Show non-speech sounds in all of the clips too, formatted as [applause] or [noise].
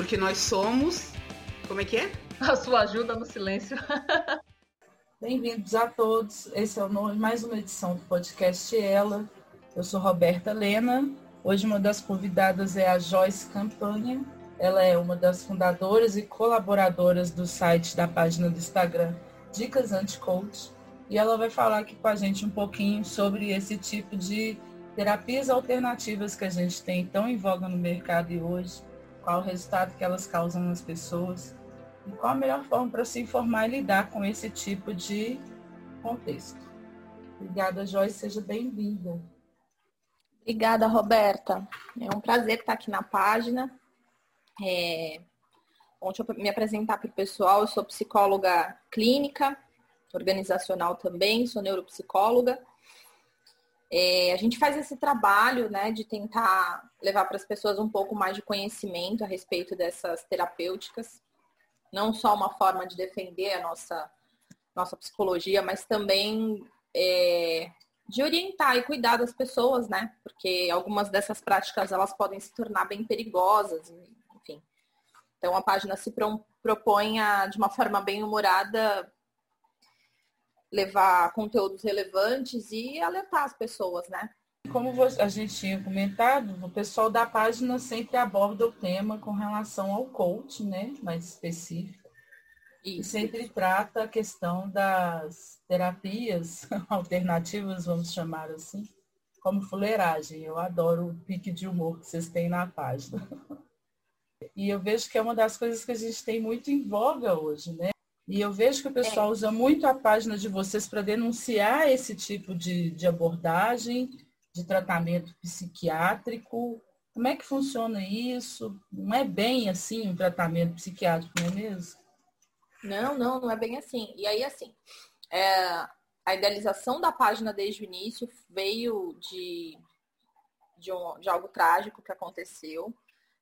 Porque nós somos. Como é que é? A sua ajuda no silêncio. [laughs] Bem-vindos a todos. Esse é o nome, mais uma edição do podcast Ela. Eu sou Roberta Lena. Hoje uma das convidadas é a Joyce Campanha. Ela é uma das fundadoras e colaboradoras do site da página do Instagram Dicas Anti-Coach. E ela vai falar aqui com a gente um pouquinho sobre esse tipo de terapias alternativas que a gente tem tão em voga no mercado e hoje, qual o resultado que elas causam nas pessoas e qual a melhor forma para se informar e lidar com esse tipo de contexto. Obrigada, Joyce, seja bem-vinda. Obrigada, Roberta. É um prazer estar aqui na página. É... Ontem eu me apresentar para o pessoal, eu sou psicóloga clínica, organizacional também, sou neuropsicóloga. É, a gente faz esse trabalho né, de tentar levar para as pessoas um pouco mais de conhecimento a respeito dessas terapêuticas não só uma forma de defender a nossa, nossa psicologia, mas também é, de orientar e cuidar das pessoas, né? Porque algumas dessas práticas elas podem se tornar bem perigosas, enfim. Então a página se propõe a, de uma forma bem humorada, levar conteúdos relevantes e alertar as pessoas, né? Como a gente tinha comentado, o pessoal da página sempre aborda o tema com relação ao coach, né? Mais específico. E sempre trata a questão das terapias [laughs] alternativas, vamos chamar assim, como fuleiragem. Eu adoro o pique de humor que vocês têm na página. [laughs] E eu vejo que é uma das coisas que a gente tem muito em voga hoje, né? E eu vejo que o pessoal é. usa muito a página de vocês para denunciar esse tipo de, de abordagem de tratamento psiquiátrico. Como é que funciona isso? Não é bem assim um tratamento psiquiátrico, não é mesmo? Não, não, não é bem assim. E aí, assim, é, a idealização da página desde o início veio de, de, um, de algo trágico que aconteceu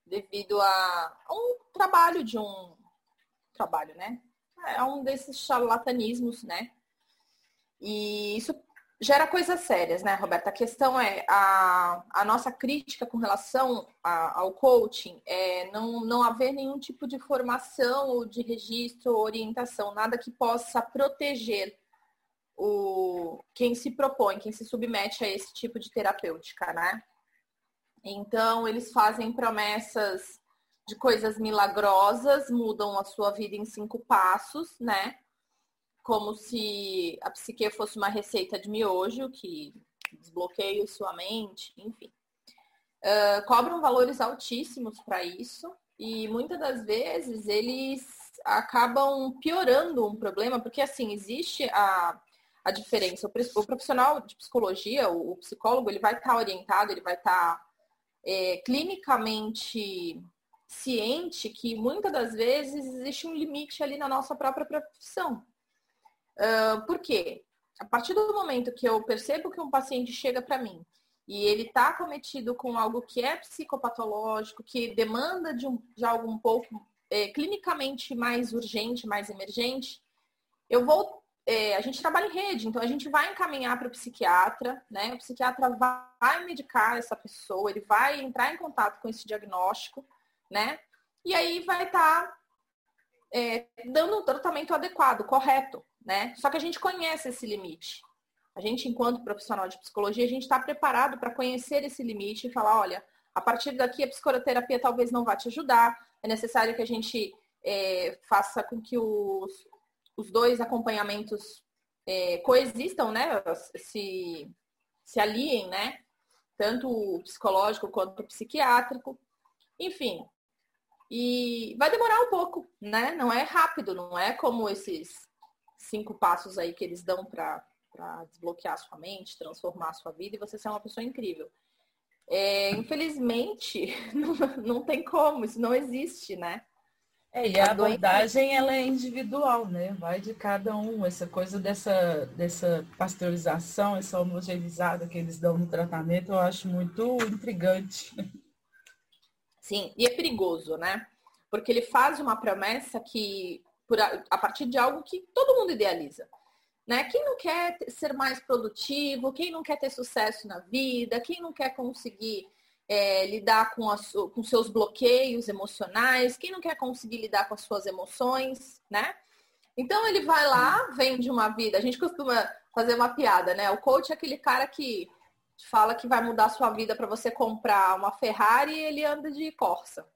devido a, a um trabalho de um trabalho, né? É um desses charlatanismos, né? E isso gera coisas sérias, né, Roberta? A questão é a, a nossa crítica com relação a, ao coaching é não, não haver nenhum tipo de formação ou de registro ou orientação, nada que possa proteger o quem se propõe, quem se submete a esse tipo de terapêutica, né? Então, eles fazem promessas de coisas milagrosas, mudam a sua vida em cinco passos, né? como se a psique fosse uma receita de miojo que desbloqueia sua mente, enfim. Uh, cobram valores altíssimos para isso e muitas das vezes eles acabam piorando um problema, porque assim, existe a, a diferença. O, profissional de psicologia, o, psicólogo, ele vai estar tá orientado, ele vai estar tá, é, clinicamente ciente que muitas das vezes existe um limite ali na nossa própria profissão. Uh, por quê? A partir do momento que eu percebo que um paciente chega para mim e ele está cometido com algo que é psicopatológico, que demanda de, um, de algo um pouco é, clinicamente mais urgente, mais emergente, eu vou. É, a gente trabalha em rede, então a gente vai encaminhar para o psiquiatra, né? O psiquiatra vai medicar essa pessoa, ele vai entrar em contato com esse diagnóstico, né? E aí vai estar tá, é, dando um tratamento adequado, correto, né? Só que a gente conhece esse limite. A gente, enquanto profissional de psicologia, a gente está preparado para conhecer esse limite e falar, olha, a partir daqui a psicoterapia talvez não vá te ajudar, é necessário que a gente é, faça com que os, os dois acompanhamentos é, coexistam, né? Se, se aliem, né? Tanto o psicológico quanto o psiquiátrico. Enfim. E vai demorar um pouco, né? Não é rápido, não é como esses cinco passos aí que eles dão para desbloquear a sua mente, transformar a sua vida e você ser uma pessoa incrível. É, infelizmente, [laughs] não, não tem como, isso não existe, né? É, e a, a abordagem ela é individual, né? Vai de cada um. Essa coisa dessa, dessa pasteurização, essa homogeneizada que eles dão no tratamento, eu acho muito intrigante. [laughs] Sim, e é perigoso, né? Porque ele faz uma promessa que por a, a partir de algo que todo mundo idealiza. Né? Quem não quer ser mais produtivo, quem não quer ter sucesso na vida, quem não quer conseguir é, lidar com, as, com seus bloqueios emocionais, quem não quer conseguir lidar com as suas emoções, né? Então ele vai lá, vende uma vida. A gente costuma fazer uma piada, né? O coach é aquele cara que fala que vai mudar a sua vida para você comprar uma Ferrari e ele anda de Corsa.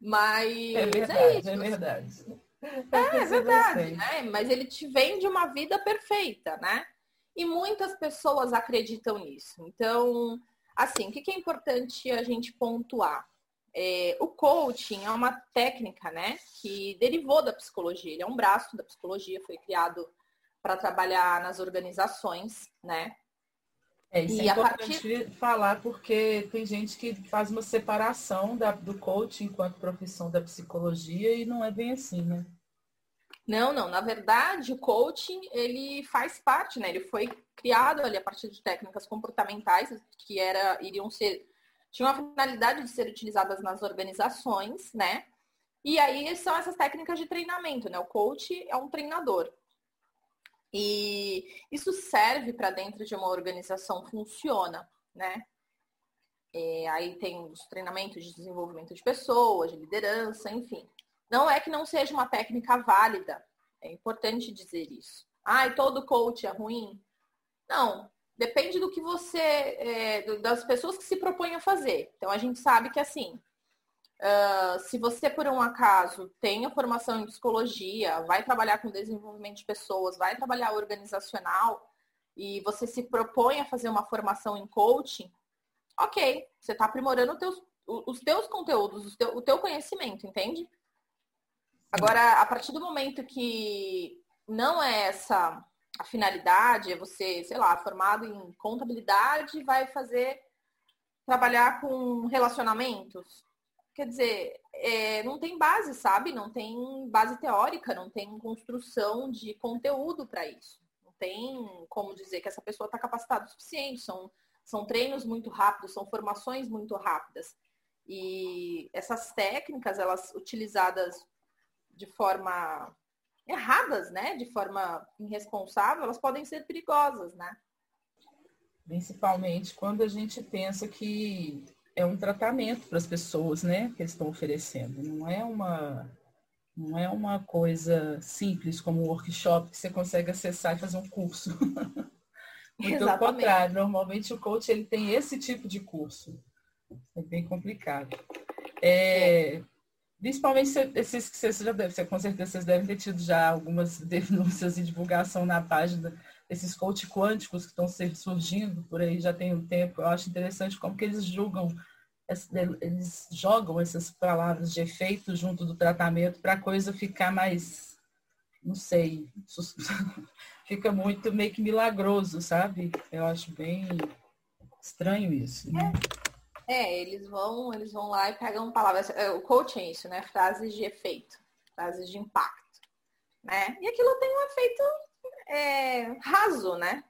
Mas é verdade, é, isso. é verdade. É, é verdade, né? Mas ele te vende uma vida perfeita, né? E muitas pessoas acreditam nisso. Então, assim, o que é importante a gente pontuar? É, o coaching é uma técnica, né, que derivou da psicologia. Ele é um braço da psicologia, foi criado para trabalhar nas organizações, né? É, isso e é importante partir... falar porque tem gente que faz uma separação da, do coaching enquanto profissão da psicologia e não é bem assim, né? Não, não. Na verdade, o coaching ele faz parte, né? Ele foi criado ali a partir de técnicas comportamentais que era iriam ser tinham a finalidade de ser utilizadas nas organizações, né? E aí são essas técnicas de treinamento, né? O coach é um treinador. E isso serve para dentro de uma organização, funciona, né? É, aí tem os treinamentos de desenvolvimento de pessoas, de liderança, enfim. Não é que não seja uma técnica válida, é importante dizer isso. Ah, e todo coach é ruim? Não, depende do que você, é, das pessoas que se propõem a fazer. Então a gente sabe que assim, Uh, se você, por um acaso, tem a formação em psicologia, vai trabalhar com desenvolvimento de pessoas, vai trabalhar organizacional e você se propõe a fazer uma formação em coaching, ok, você está aprimorando teus, os teus conteúdos, o teu, o teu conhecimento, entende? Agora, a partir do momento que não é essa a finalidade, é você, sei lá, formado em contabilidade, vai fazer trabalhar com relacionamentos, quer dizer, é, não tem base, sabe? Não tem base teórica, não tem construção de conteúdo para isso. Não tem como dizer que essa pessoa está capacitada o suficiente. São, são treinos muito rápidos, são formações muito rápidas. E essas técnicas, elas utilizadas de forma erradas, né? De forma irresponsável, elas podem ser perigosas, né? Principalmente quando a gente pensa que é um tratamento para as pessoas, né, que eles estão oferecendo. Não é uma não é uma coisa simples como um workshop que você consegue acessar e fazer um curso. [laughs] Muito pelo contrário, normalmente o coach ele tem esse tipo de curso. É bem complicado. É. Principalmente esses que vocês já devem, com certeza vocês devem ter tido já algumas [laughs] denúncias e divulgação na página esses coach quânticos que estão surgindo por aí já tem um tempo. Eu acho interessante como que eles julgam, eles jogam essas palavras de efeito junto do tratamento para a coisa ficar mais, não sei, [laughs] fica muito meio que milagroso, sabe? Eu acho bem estranho isso. Né? É. é, eles vão, eles vão lá e pegam palavras. É, o coaching é isso, né? Frases de efeito, frases de impacto. Né? E aquilo tem um efeito é, raso, né?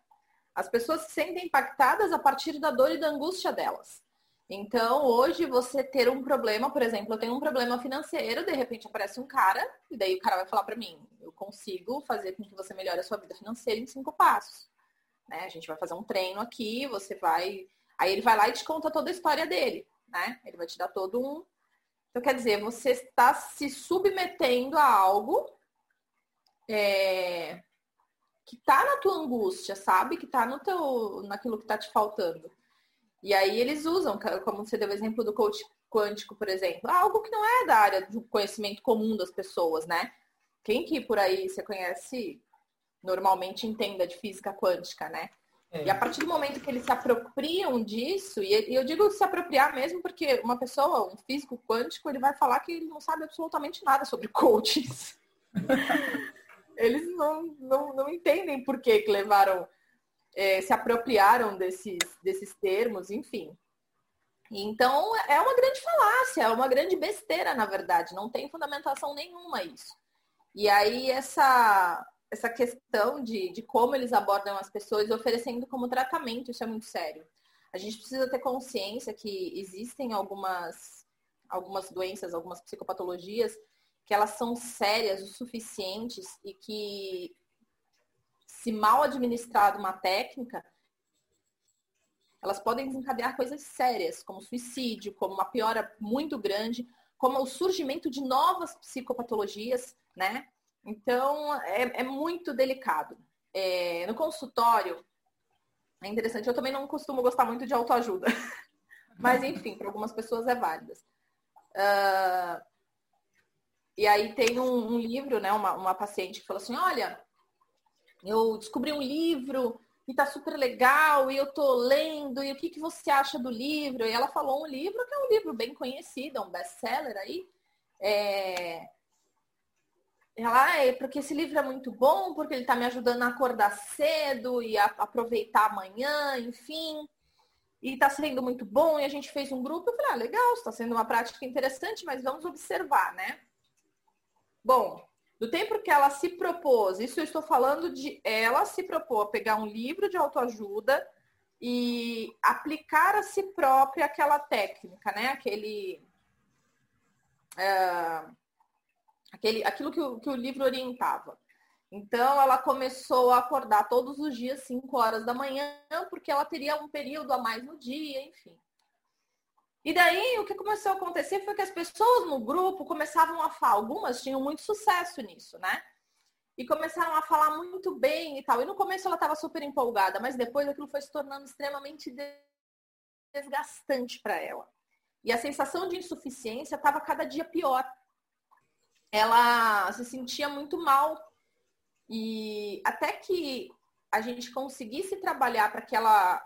As pessoas se sentem impactadas a partir da dor e da angústia delas. Então, hoje, você ter um problema, por exemplo, eu tenho um problema financeiro, de repente aparece um cara, e daí o cara vai falar para mim, eu consigo fazer com que você melhore a sua vida financeira em cinco passos. Né? A gente vai fazer um treino aqui, você vai. Aí ele vai lá e te conta toda a história dele, né? Ele vai te dar todo um. Então, quer dizer, você está se submetendo a algo é, que tá na tua angústia, sabe? Que tá no teu, naquilo que tá te faltando. E aí eles usam, como você deu o exemplo do coach quântico, por exemplo, algo que não é da área do conhecimento comum das pessoas, né? Quem que por aí você conhece normalmente entenda de física quântica, né? É. E a partir do momento que eles se apropriam disso, e eu digo se apropriar mesmo porque uma pessoa, um físico quântico, ele vai falar que ele não sabe absolutamente nada sobre coaches. [laughs] eles não, não, não entendem por que, que levaram, é, se apropriaram desses, desses termos, enfim. Então, é uma grande falácia, é uma grande besteira, na verdade, não tem fundamentação nenhuma isso. E aí, essa, essa questão de, de como eles abordam as pessoas oferecendo como tratamento, isso é muito sério. A gente precisa ter consciência que existem algumas, algumas doenças, algumas psicopatologias que elas são sérias o suficientes e que, se mal administrada uma técnica, elas podem desencadear coisas sérias, como suicídio, como uma piora muito grande, como o surgimento de novas psicopatologias, né? Então, é, é muito delicado. É, no consultório, é interessante, eu também não costumo gostar muito de autoajuda. [laughs] Mas, enfim, para algumas pessoas é válido. Uh, e aí tem um, um livro, né? Uma, uma paciente que falou assim, olha, eu descobri um livro e tá super legal, e eu tô lendo, e o que, que você acha do livro? E ela falou um livro que é um livro bem conhecido, é um best-seller aí. É... Ela, é porque esse livro é muito bom, porque ele tá me ajudando a acordar cedo e a aproveitar amanhã, enfim. E tá sendo muito bom, e a gente fez um grupo. Eu falei, ah, legal, está sendo uma prática interessante, mas vamos observar, né? Bom, do tempo que ela se propôs, isso eu estou falando de ela se propôs a pegar um livro de autoajuda e aplicar a si própria aquela técnica, né? Aquele. É, aquele aquilo que o, que o livro orientava. Então, ela começou a acordar todos os dias, 5 horas da manhã, porque ela teria um período a mais no dia, enfim. E daí o que começou a acontecer foi que as pessoas no grupo começavam a falar, algumas tinham muito sucesso nisso, né? E começaram a falar muito bem e tal. E no começo ela estava super empolgada, mas depois aquilo foi se tornando extremamente desgastante para ela. E a sensação de insuficiência estava cada dia pior. Ela se sentia muito mal. E até que a gente conseguisse trabalhar para que ela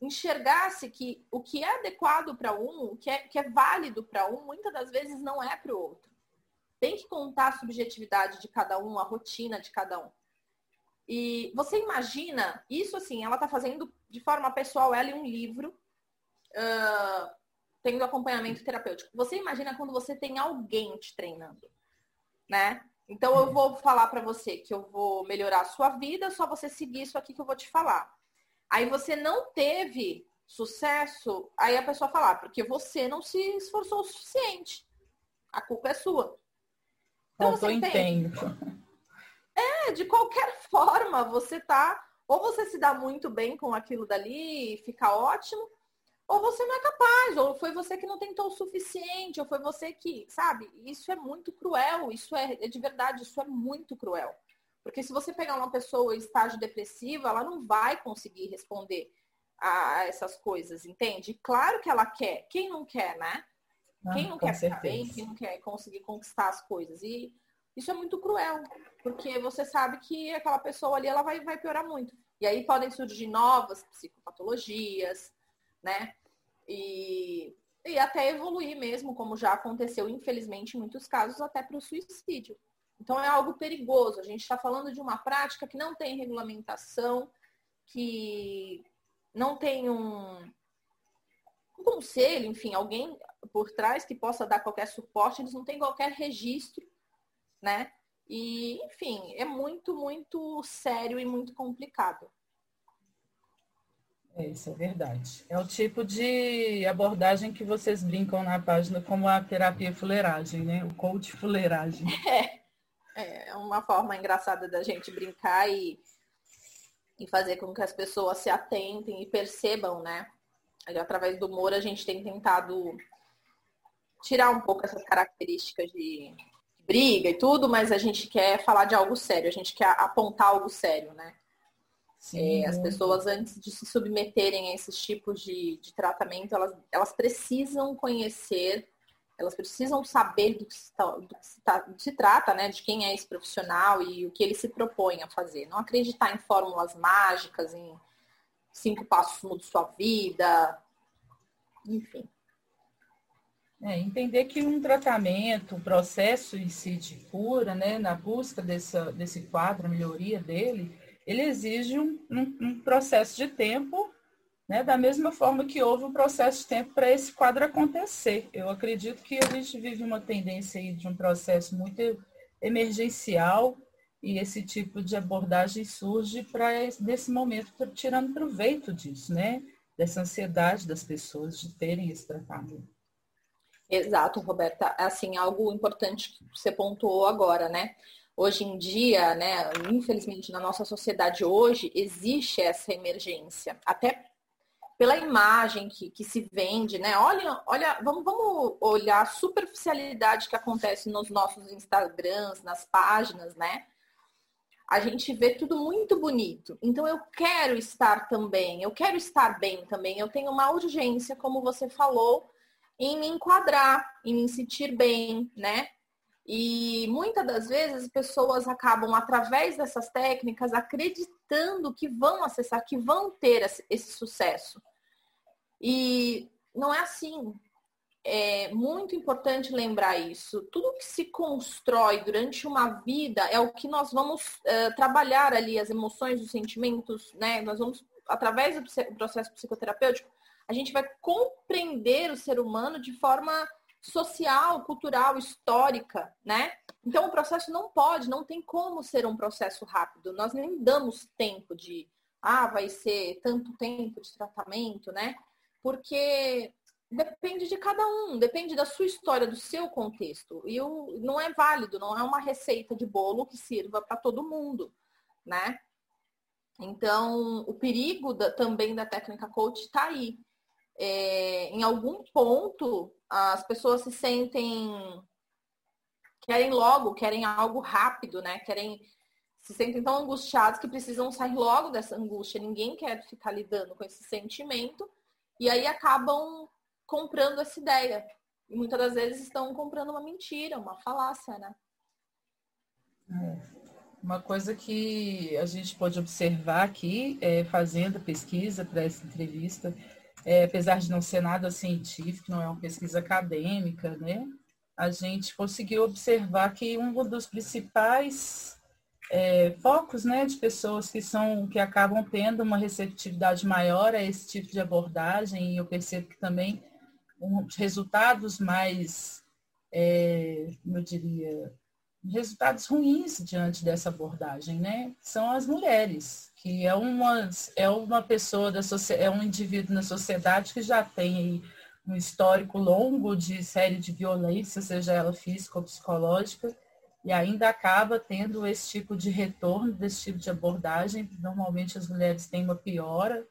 enxergasse que o que é adequado para um, o que é, que é válido para um, muitas das vezes não é para o outro. Tem que contar a subjetividade de cada um, a rotina de cada um. E você imagina, isso assim, ela está fazendo de forma pessoal, ela e um livro, uh, tendo acompanhamento terapêutico. Você imagina quando você tem alguém te treinando, né? Então eu vou falar para você que eu vou melhorar a sua vida, só você seguir isso aqui que eu vou te falar. Aí você não teve sucesso, aí a pessoa fala, ah, porque você não se esforçou o suficiente. A culpa é sua. Então, Faltou empenho. É, de qualquer [laughs] forma, você tá. Ou você se dá muito bem com aquilo dali e fica ótimo, ou você não é capaz, ou foi você que não tentou o suficiente, ou foi você que, sabe? Isso é muito cruel, isso é, é de verdade, isso é muito cruel. Porque se você pegar uma pessoa em estágio depressivo, ela não vai conseguir responder a essas coisas, entende? Claro que ela quer. Quem não quer, né? Ah, quem não quer certeza. ficar bem, quem não quer conseguir conquistar as coisas. E isso é muito cruel, porque você sabe que aquela pessoa ali ela vai, vai piorar muito. E aí podem surgir novas psicopatologias, né? E, e até evoluir mesmo, como já aconteceu, infelizmente, em muitos casos, até para o suicídio. Então é algo perigoso. A gente está falando de uma prática que não tem regulamentação, que não tem um, um conselho, enfim, alguém por trás que possa dar qualquer suporte, eles não têm qualquer registro, né? E, enfim, é muito, muito sério e muito complicado. É, isso é verdade. É o tipo de abordagem que vocês brincam na página como a terapia fuleiragem, né? O coach fuleiragem. [laughs] É, é uma forma engraçada da gente brincar e, e fazer com que as pessoas se atentem e percebam, né? Através do humor a gente tem tentado tirar um pouco essas características de briga e tudo, mas a gente quer falar de algo sério, a gente quer apontar algo sério, né? É, as pessoas, antes de se submeterem a esses tipos de, de tratamento, elas, elas precisam conhecer elas precisam saber do que se, tá, do que se, tá, se trata, né? De quem é esse profissional e o que ele se propõe a fazer. Não acreditar em fórmulas mágicas, em cinco passos muda sua vida, enfim. É, entender que um tratamento, um processo em si de cura, né, na busca dessa, desse quadro, melhoria dele, ele exige um, um, um processo de tempo né? Da mesma forma que houve um processo de tempo para esse quadro acontecer. Eu acredito que a gente vive uma tendência aí de um processo muito emergencial e esse tipo de abordagem surge para nesse momento tirando proveito disso, né? Dessa ansiedade das pessoas de terem esse tratamento. Exato, Roberta. Assim, algo importante que você pontuou agora, né? Hoje em dia, né, infelizmente na nossa sociedade hoje, existe essa emergência. Até pela imagem que, que se vende, né? Olha, olha, vamos, vamos olhar a superficialidade que acontece nos nossos Instagrams, nas páginas, né? A gente vê tudo muito bonito. Então eu quero estar também, eu quero estar bem também. Eu tenho uma urgência, como você falou, em me enquadrar, em me sentir bem, né? E muitas das vezes as pessoas acabam, através dessas técnicas, acreditando que vão acessar, que vão ter esse sucesso. E não é assim. É muito importante lembrar isso. Tudo que se constrói durante uma vida é o que nós vamos uh, trabalhar ali, as emoções, os sentimentos, né? Nós vamos, através do processo psicoterapêutico, a gente vai compreender o ser humano de forma social, cultural, histórica, né? Então o processo não pode, não tem como ser um processo rápido. Nós nem damos tempo de, ah, vai ser tanto tempo de tratamento, né? Porque depende de cada um, depende da sua história, do seu contexto. E o, não é válido, não é uma receita de bolo que sirva para todo mundo, né? Então, o perigo da, também da técnica coach está aí. É, em algum ponto, as pessoas se sentem querem logo, querem algo rápido, né? Querem se sentem tão angustiados que precisam sair logo dessa angústia. Ninguém quer ficar lidando com esse sentimento e aí acabam comprando essa ideia. E muitas das vezes estão comprando uma mentira, uma falácia, né? É. Uma coisa que a gente pode observar aqui, é, fazendo pesquisa para essa entrevista, é, apesar de não ser nada científico, não é uma pesquisa acadêmica, né? A gente conseguiu observar que um dos principais é, focos, né, de pessoas que são que acabam tendo uma receptividade maior a esse tipo de abordagem, e eu percebo que também um, resultados mais, é, eu diria, resultados ruins diante dessa abordagem, né? São as mulheres, que é uma, é uma pessoa, da, é um indivíduo na sociedade que já tem um histórico longo de série de violência, seja ela física ou psicológica, e ainda acaba tendo esse tipo de retorno, desse tipo de abordagem. Normalmente as mulheres têm uma piora,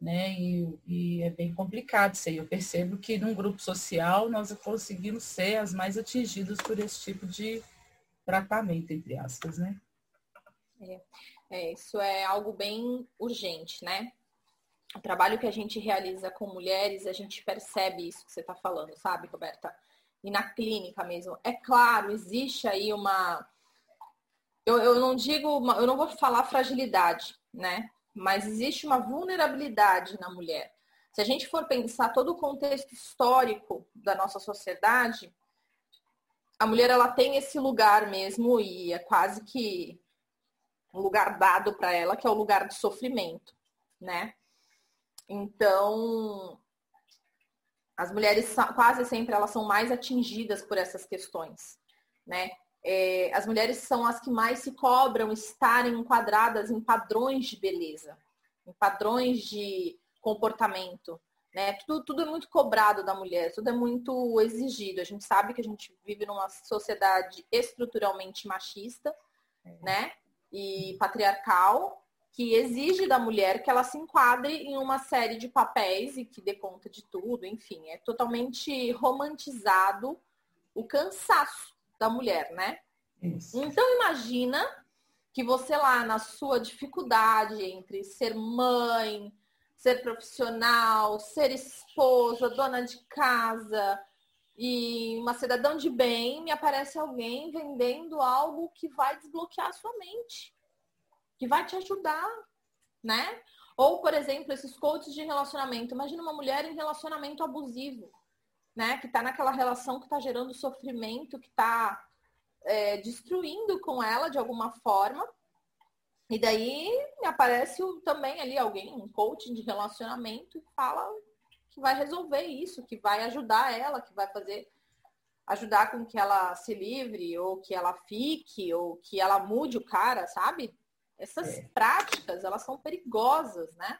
né? E, e é bem complicado isso aí. Eu percebo que num grupo social nós conseguimos ser as mais atingidas por esse tipo de tratamento, entre aspas, né? É, é, isso é algo bem urgente, né? O trabalho que a gente realiza com mulheres, a gente percebe isso que você está falando, sabe, Roberta? E na clínica mesmo. É claro, existe aí uma. Eu, eu não digo, eu não vou falar fragilidade, né? Mas existe uma vulnerabilidade na mulher. Se a gente for pensar todo o contexto histórico da nossa sociedade, a mulher ela tem esse lugar mesmo e é quase que um lugar dado para ela, que é o lugar de sofrimento, né? Então, as mulheres quase sempre elas são mais atingidas por essas questões, né? É, as mulheres são as que mais se cobram estarem enquadradas em padrões de beleza, em padrões de comportamento, né? Tudo, tudo é muito cobrado da mulher, tudo é muito exigido. A gente sabe que a gente vive numa sociedade estruturalmente machista, é. né? E patriarcal, que exige da mulher que ela se enquadre em uma série de papéis e que dê conta de tudo, enfim, é totalmente romantizado o cansaço da mulher, né? Isso. Então imagina que você lá na sua dificuldade entre ser mãe, ser profissional, ser esposa, dona de casa e uma cidadã de bem, me aparece alguém vendendo algo que vai desbloquear a sua mente, que vai te ajudar, né? Ou, por exemplo, esses coaches de relacionamento. Imagina uma mulher em relacionamento abusivo, né? Que está naquela relação que está gerando sofrimento, que está é, destruindo com ela de alguma forma. E daí aparece também ali alguém, um coaching de relacionamento, que fala que vai resolver isso, que vai ajudar ela, que vai fazer ajudar com que ela se livre, ou que ela fique, ou que ela mude o cara, sabe? Essas é. práticas, elas são perigosas, né?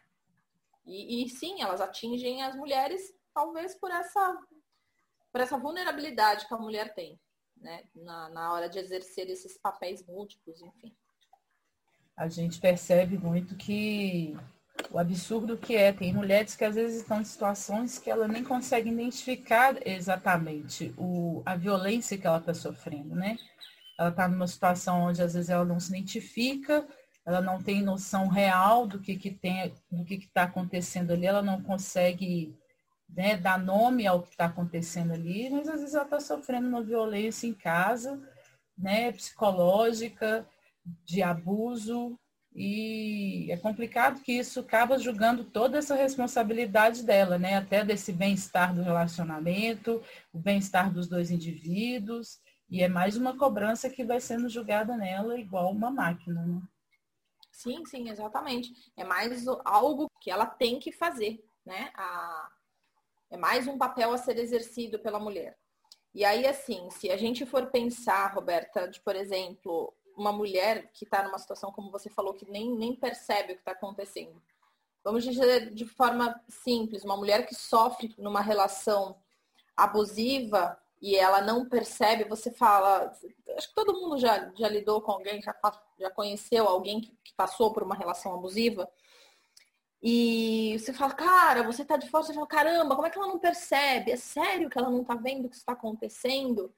E, e, sim, elas atingem as mulheres, talvez por essa, por essa vulnerabilidade que a mulher tem, né? Na, na hora de exercer esses papéis múltiplos, enfim a gente percebe muito que o absurdo que é. Tem mulheres que às vezes estão em situações que ela nem consegue identificar exatamente o, a violência que ela está sofrendo, né? Ela está numa situação onde às vezes ela não se identifica, ela não tem noção real do que, que tem, do que está acontecendo ali, ela não consegue né, dar nome ao que está acontecendo ali, mas às vezes ela está sofrendo uma violência em casa, né, psicológica, de abuso, e é complicado que isso acaba julgando toda essa responsabilidade dela, né? Até desse bem-estar do relacionamento, o bem-estar dos dois indivíduos. E é mais uma cobrança que vai sendo julgada nela igual uma máquina, né? Sim, sim, exatamente. É mais algo que ela tem que fazer, né? A... É mais um papel a ser exercido pela mulher. E aí, assim, se a gente for pensar, Roberta, de, por exemplo, uma mulher que está numa situação, como você falou, que nem, nem percebe o que está acontecendo. Vamos dizer de forma simples, uma mulher que sofre numa relação abusiva e ela não percebe, você fala, acho que todo mundo já, já lidou com alguém, já, já conheceu alguém que, que passou por uma relação abusiva, e você fala, cara, você tá de fora, você fala, caramba, como é que ela não percebe? É sério que ela não tá vendo o que está acontecendo?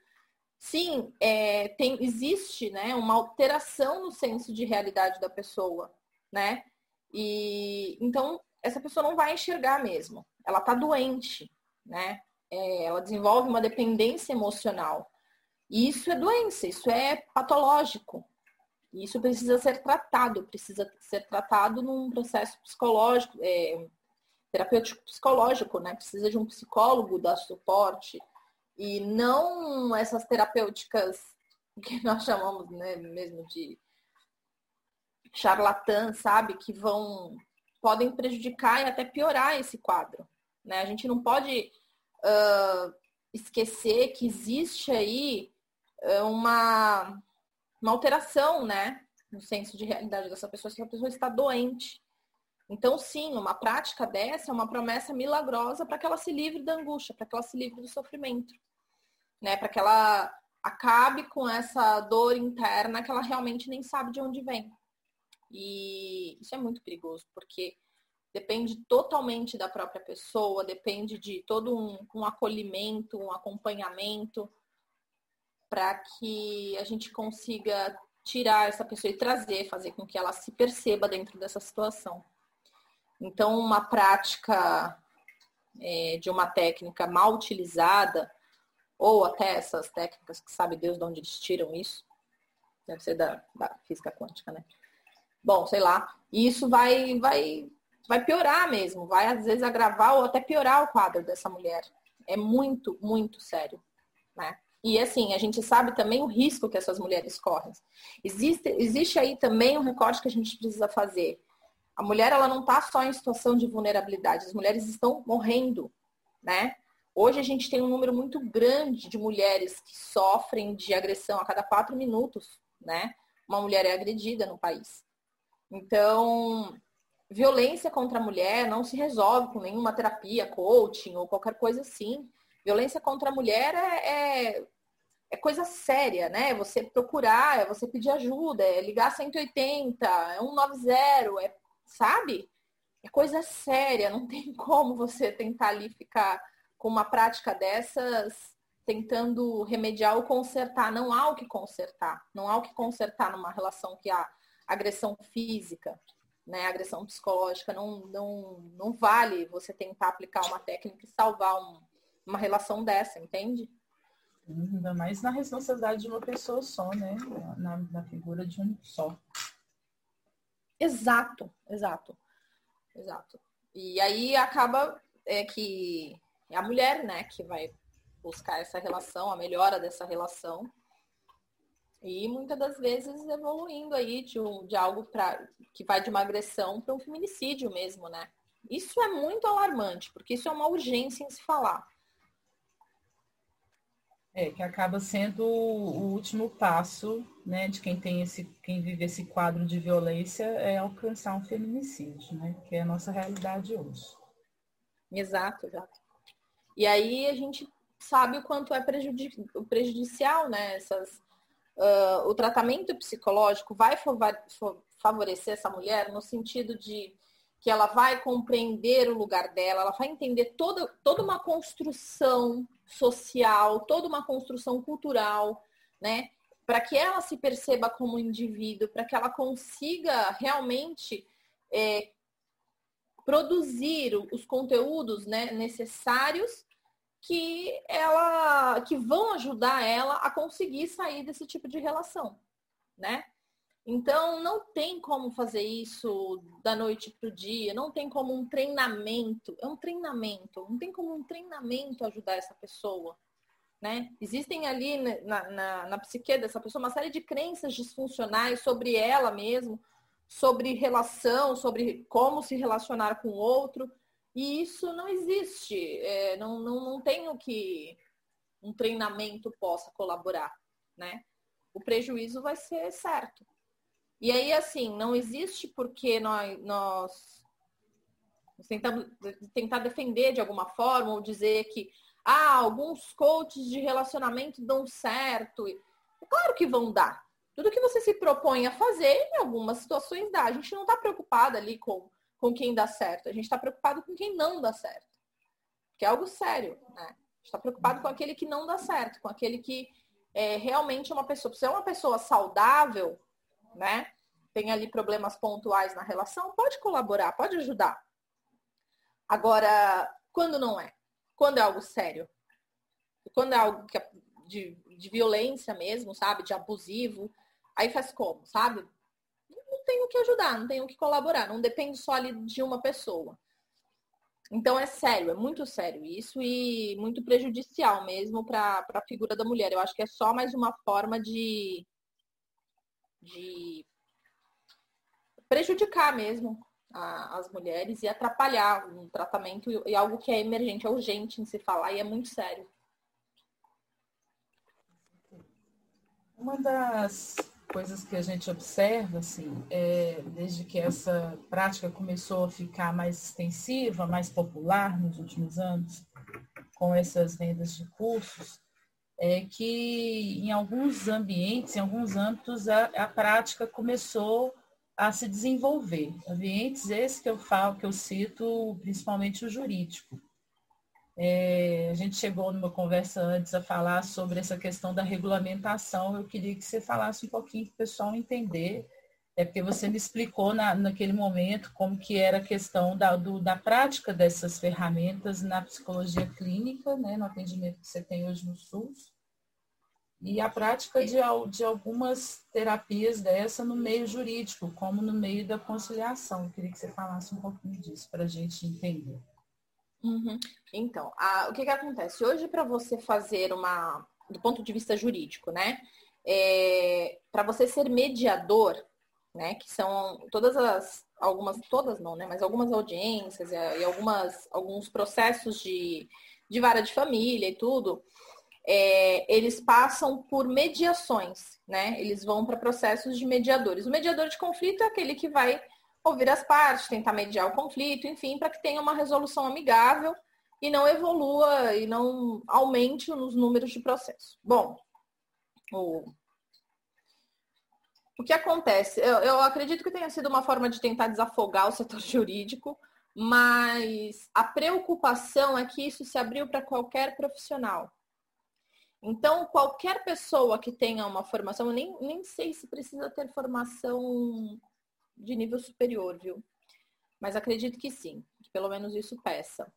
sim, é, tem, existe né, uma alteração no senso de realidade da pessoa, né? E então essa pessoa não vai enxergar mesmo. Ela está doente, né? É, ela desenvolve uma dependência emocional. E isso é doença, isso é patológico. Isso precisa ser tratado, precisa ser tratado num processo psicológico, é, terapêutico psicológico, né? Precisa de um psicólogo dar suporte, e não essas terapêuticas que [laughs] nós chamamos né, mesmo de charlatã, sabe? Que vão podem prejudicar e até piorar esse quadro. Né? A gente não pode uh, esquecer que existe aí uh, uma, uma alteração, né? No senso de realidade dessa pessoa, se a pessoa está doente. Então, sim, uma prática dessa é uma promessa milagrosa para que ela se livre da angústia, para que ela se livre do sofrimento né? Para que ela acabe com essa dor interna que ela realmente nem sabe de onde vem. E isso é muito perigoso, porque depende totalmente da própria pessoa, depende de todo um, um acolhimento, um acompanhamento, para que a gente consiga tirar essa pessoa e trazer, fazer com que ela se perceba dentro dessa situação. Então, uma prática é, de uma técnica mal utilizada, ou até essas técnicas que sabe Deus de onde eles tiram isso. Deve ser da, da física quântica, né? Bom, sei lá. E isso vai, vai, vai piorar mesmo, vai às vezes agravar ou até piorar o quadro dessa mulher. É muito, muito sério, né? E assim, a gente sabe também o risco que essas mulheres correm. Existe, existe aí também um recorte que a gente precisa fazer. A mulher, ela não está só em situação de vulnerabilidade, as mulheres estão morrendo, né? Hoje a gente tem um número muito grande de mulheres que sofrem de agressão a cada quatro minutos, né? Uma mulher é agredida no país. Então, violência contra a mulher não se resolve com nenhuma terapia, coaching ou qualquer coisa assim. Violência contra a mulher é, é, é coisa séria, né? É você procurar, é você pedir ajuda, é ligar 180, é 190, é, sabe? É coisa séria, não tem [laughs] como você tentar ali ficar com uma prática dessas tentando remediar ou consertar. Não há o que consertar. Não há o que consertar numa relação que há agressão física, né? Agressão psicológica. Não, não, não vale você tentar aplicar uma técnica e salvar um, uma relação dessa, entende? Ainda mais na responsabilidade de uma pessoa só, né? Na, na figura de um só. Exato, exato. Exato. E aí acaba é, que é a mulher, né, que vai buscar essa relação, a melhora dessa relação. E muitas das vezes evoluindo aí de, um, de algo pra, que vai de uma agressão para um feminicídio mesmo, né? Isso é muito alarmante, porque isso é uma urgência em se falar. É, que acaba sendo o último passo, né, de quem tem esse, quem vive esse quadro de violência é alcançar um feminicídio, né, que é a nossa realidade hoje. Exato, exato. E aí a gente sabe o quanto é prejudici prejudicial, né? Essas, uh, o tratamento psicológico vai favorecer essa mulher no sentido de que ela vai compreender o lugar dela, ela vai entender toda, toda uma construção social, toda uma construção cultural, né? Para que ela se perceba como indivíduo, para que ela consiga realmente é, produzir os conteúdos né, necessários que ela que vão ajudar ela a conseguir sair desse tipo de relação, né? Então não tem como fazer isso da noite para o dia, não tem como um treinamento, é um treinamento, não tem como um treinamento ajudar essa pessoa. Né? Existem ali na, na, na psique dessa pessoa uma série de crenças disfuncionais sobre ela mesmo, sobre relação, sobre como se relacionar com o outro. E isso não existe. É, não, não, não tem o que um treinamento possa colaborar. Né? O prejuízo vai ser certo. E aí, assim, não existe porque nós, nós tentamos tentar defender de alguma forma ou dizer que ah, alguns coaches de relacionamento dão certo. É claro que vão dar. Tudo que você se propõe a fazer, em algumas situações dá. A gente não está preocupado ali com, com quem dá certo. A gente está preocupado com quem não dá certo. Que é algo sério, né? Está preocupado com aquele que não dá certo, com aquele que é realmente uma pessoa. Se é uma pessoa saudável, né? Tem ali problemas pontuais na relação, pode colaborar, pode ajudar. Agora, quando não é? Quando é algo sério? Quando é algo que é de, de violência mesmo, sabe? De abusivo, aí faz como, sabe? Não tenho que ajudar, não tenho que colaborar, não depende só ali de uma pessoa. Então é sério, é muito sério isso e muito prejudicial mesmo para a figura da mulher. Eu acho que é só mais uma forma de, de prejudicar mesmo a, as mulheres e atrapalhar um tratamento e, e algo que é emergente, é urgente em se falar e é muito sério. Uma das coisas que a gente observa, assim, é, desde que essa prática começou a ficar mais extensiva, mais popular nos últimos anos, com essas vendas de cursos, é que em alguns ambientes, em alguns âmbitos, a, a prática começou a se desenvolver. Ambientes esses que eu falo, que eu cito, principalmente o jurídico. É, a gente chegou numa conversa antes a falar sobre essa questão da regulamentação. Eu queria que você falasse um pouquinho para o pessoal entender. É porque você me explicou na, naquele momento como que era a questão da, do, da prática dessas ferramentas na psicologia clínica, né, no atendimento que você tem hoje no SUS. E a prática de, de algumas terapias dessa no meio jurídico, como no meio da conciliação. Eu queria que você falasse um pouquinho disso para a gente entender. Uhum. Então, a, o que, que acontece? Hoje, para você fazer uma, do ponto de vista jurídico, né? É, para você ser mediador, né? Que são todas as, algumas, todas não, né? Mas algumas audiências e, e algumas, alguns processos de, de vara de família e tudo, é, eles passam por mediações, né? Eles vão para processos de mediadores. O mediador de conflito é aquele que vai ouvir as partes, tentar mediar o conflito, enfim, para que tenha uma resolução amigável e não evolua e não aumente os números de processo. Bom, o, o que acontece? Eu, eu acredito que tenha sido uma forma de tentar desafogar o setor [laughs] jurídico, mas a preocupação é que isso se abriu para qualquer profissional. Então, qualquer pessoa que tenha uma formação, eu nem, nem sei se precisa ter formação de nível superior, viu? Mas acredito que sim, que pelo menos isso peça.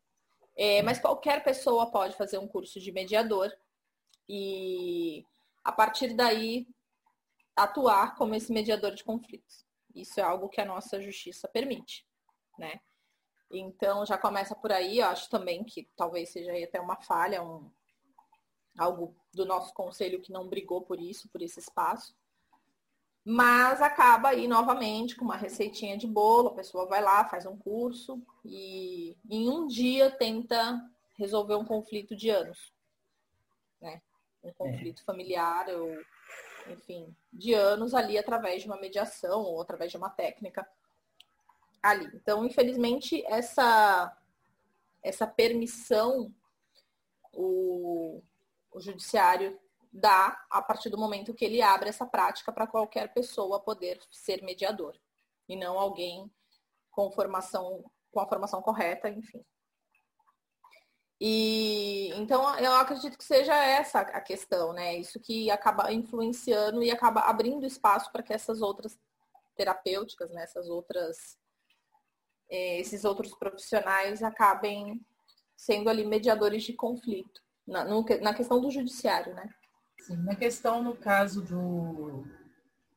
É, mas qualquer pessoa pode fazer um curso de mediador e, a partir daí, atuar como esse mediador de conflitos. Isso é algo que a nossa justiça permite, né? Então, já começa por aí. Eu acho também que talvez seja até uma falha, um, algo do nosso conselho que não brigou por isso, por esse espaço. Mas acaba aí novamente com uma receitinha de bolo, a pessoa vai lá, faz um curso e em um dia tenta resolver um conflito de anos. Né? Um conflito é. familiar ou, enfim, de anos ali através de uma mediação ou através de uma técnica ali. Então, infelizmente, essa, essa permissão o, o judiciário dá a partir do momento que ele abre essa prática para qualquer pessoa poder ser mediador e não alguém com formação, com a formação correta, enfim. E então eu acredito que seja essa a questão, né? Isso que acaba influenciando e acaba abrindo espaço para que essas outras terapêuticas, né? essas outras, é, esses outros profissionais acabem sendo ali mediadores de conflito na, na questão do judiciário, né? Sim, na questão, no caso do,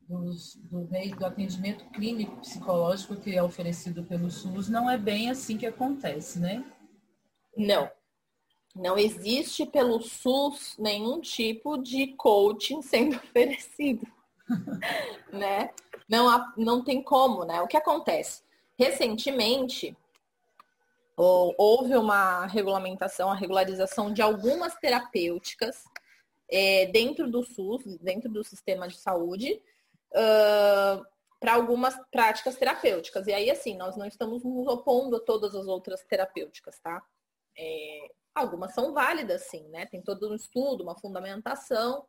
do, do, do atendimento clínico psicológico que é oferecido pelo SUS, não é bem assim que acontece, né? Não, não existe pelo SUS nenhum tipo de coaching sendo [laughs] oferecido, [laughs] né? Não, há, não tem como, né? O que acontece? Recentemente, houve uma regulamentação, a regularização de algumas terapêuticas é, dentro do SUS, dentro do sistema de saúde, uh, para algumas práticas terapêuticas. E aí, assim, nós não estamos nos opondo a todas as outras terapêuticas, tá? É, Algumas são válidas, sim, né? Tem todo um estudo, uma fundamentação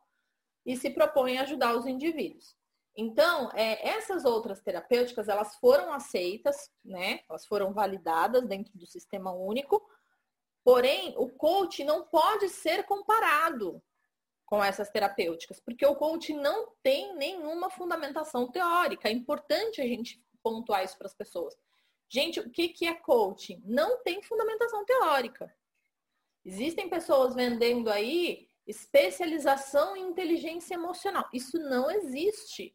e se propõem a ajudar os indivíduos. Então, é, essas outras terapêuticas, elas foram aceitas, né? Elas foram validadas dentro do sistema único. Porém, o coach não pode ser comparado com essas terapêuticas, porque o coach não tem nenhuma fundamentação teórica. É importante a gente pontuar isso para as pessoas. Gente, o que, que é coaching? Não tem fundamentação teórica. Existem pessoas vendendo aí especialização em inteligência emocional. Isso não existe.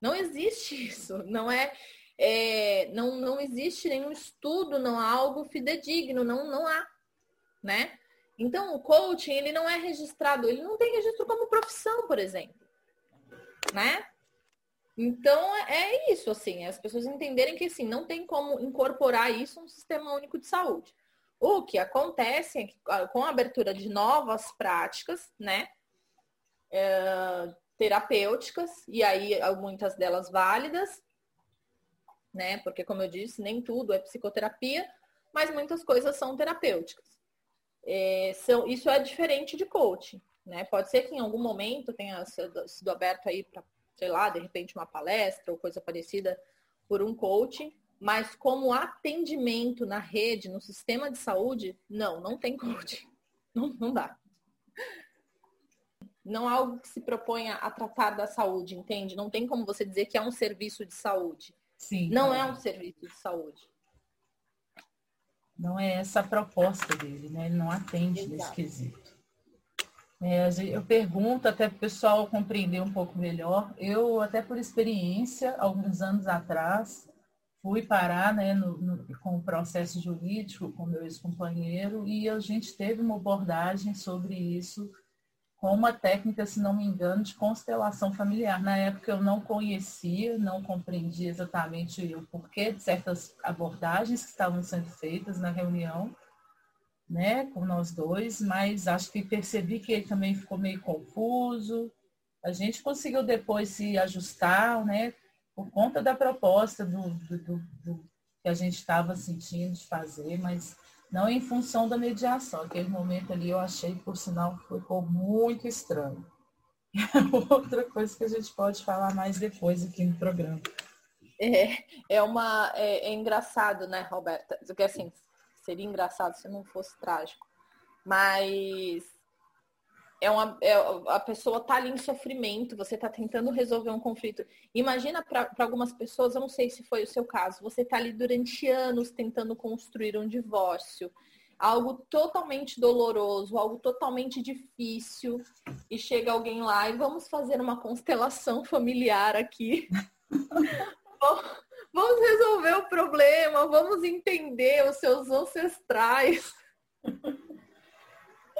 Não existe [laughs] isso. Não é, é, não, não existe nenhum estudo, não há algo fidedigno, não, não há, né? Então, o coaching, ele não é registrado, ele não tem registro como profissão, por exemplo, né? Então, é isso, assim, as pessoas entenderem que, assim, não tem como incorporar isso no sistema único de saúde. O que acontece é que, com a abertura de novas práticas, né, é, terapêuticas, e aí muitas delas válidas, né, porque como eu disse, nem tudo é psicoterapia, mas muitas coisas são terapêuticas. É, são, isso é diferente de coaching, né? Pode ser que em algum momento tenha sido aberto aí para, sei lá, de repente uma palestra ou coisa parecida por um coaching, mas como atendimento na rede, no sistema de saúde, não, não tem coaching. [laughs] Não, não dá. Não é algo que se proponha a tratar da saúde, entende? Não tem como você dizer que é um serviço de saúde. Sim. Não é um serviço de saúde. Não é essa a proposta dele, né? Ele não atende Exato. nesse quesito. É, eu pergunto até para o pessoal compreender um pouco melhor. Eu, até por experiência, alguns anos atrás, fui parar né, no, no, com o processo jurídico com meu ex-companheiro e a gente teve uma abordagem sobre isso com uma técnica, se não me engano, de constelação familiar. Na época eu não conhecia, não compreendia exatamente o porquê de certas abordagens que estavam sendo feitas na reunião, né, com nós dois, mas acho que percebi que ele também ficou meio confuso. A gente conseguiu depois se ajustar, né, por conta da proposta do, do, do, do que a gente estava sentindo de fazer, mas não em função da mediação. Aquele momento ali eu achei, por sinal, ficou muito estranho. [laughs] Outra coisa que a gente pode falar mais depois aqui no programa. É, é uma é, é engraçado, né, Roberta? Porque assim, seria engraçado se não fosse trágico. Mas é uma, é, a pessoa está ali em sofrimento, você está tentando resolver um conflito. Imagina para algumas pessoas, eu não sei se foi o seu caso, você está ali durante anos tentando construir um divórcio, algo totalmente doloroso, algo totalmente difícil, e chega alguém lá e vamos fazer uma constelação familiar aqui. [laughs] vamos resolver o problema, vamos entender os seus ancestrais.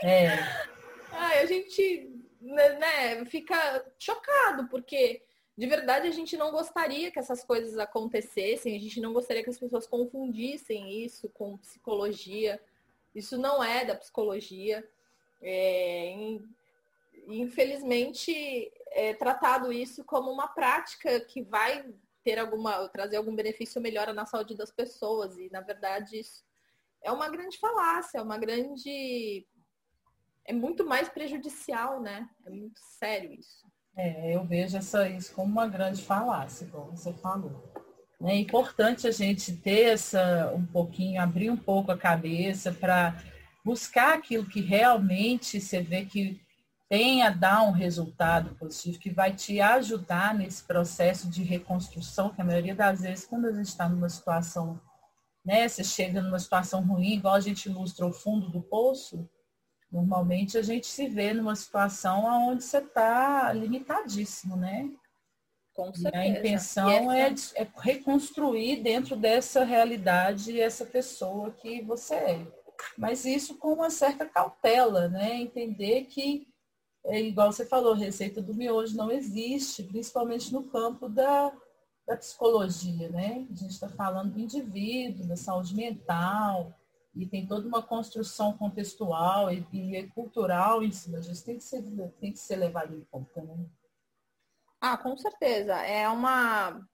É. Ai, a gente né, né, fica chocado, porque de verdade a gente não gostaria que essas coisas acontecessem, a gente não gostaria que as pessoas confundissem isso com psicologia. Isso não é da psicologia. É, infelizmente, é tratado isso como uma prática que vai ter alguma, trazer algum benefício melhor na saúde das pessoas. E, na verdade, isso é uma grande falácia, é uma grande é muito mais prejudicial, né? É muito sério isso. É, eu vejo essa, isso como uma grande falácia, como você falou. É importante a gente ter essa um pouquinho, abrir um pouco a cabeça para buscar aquilo que realmente você vê que tem a dar um resultado positivo, que vai te ajudar nesse processo de reconstrução, que a maioria das vezes, quando a gente está numa situação, né, você chega numa situação ruim, igual a gente ilustra o fundo do poço, normalmente a gente se vê numa situação onde você está limitadíssimo, né? Com certeza. E a intenção essa... é, é reconstruir dentro dessa realidade essa pessoa que você é. Mas isso com uma certa cautela, né? Entender que, é igual você falou, receita do miojo não existe, principalmente no campo da, da psicologia, né? A gente está falando do indivíduo, da saúde mental, e tem toda uma construção contextual e, e cultural em cima disso. Tem que ser, tem que ser levado em conta, né? Ah, com certeza. É uma,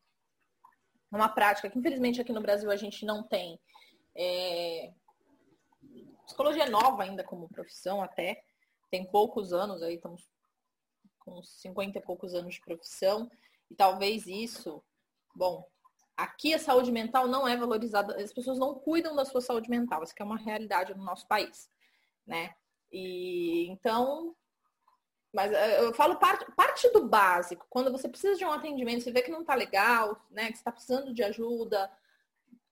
uma prática que, infelizmente, aqui no Brasil a gente não tem. É... Psicologia é nova ainda como profissão até. Tem poucos anos aí, estamos com 50 e poucos anos de profissão. E talvez isso, bom, aqui a saúde mental não é valorizada, as pessoas não cuidam da sua saúde mental, isso é uma realidade no nosso país, né? E então mas eh, eu falo parte, parte do básico. Quando você precisa de um atendimento, você vê que não está legal, né? Que você está precisando de ajuda,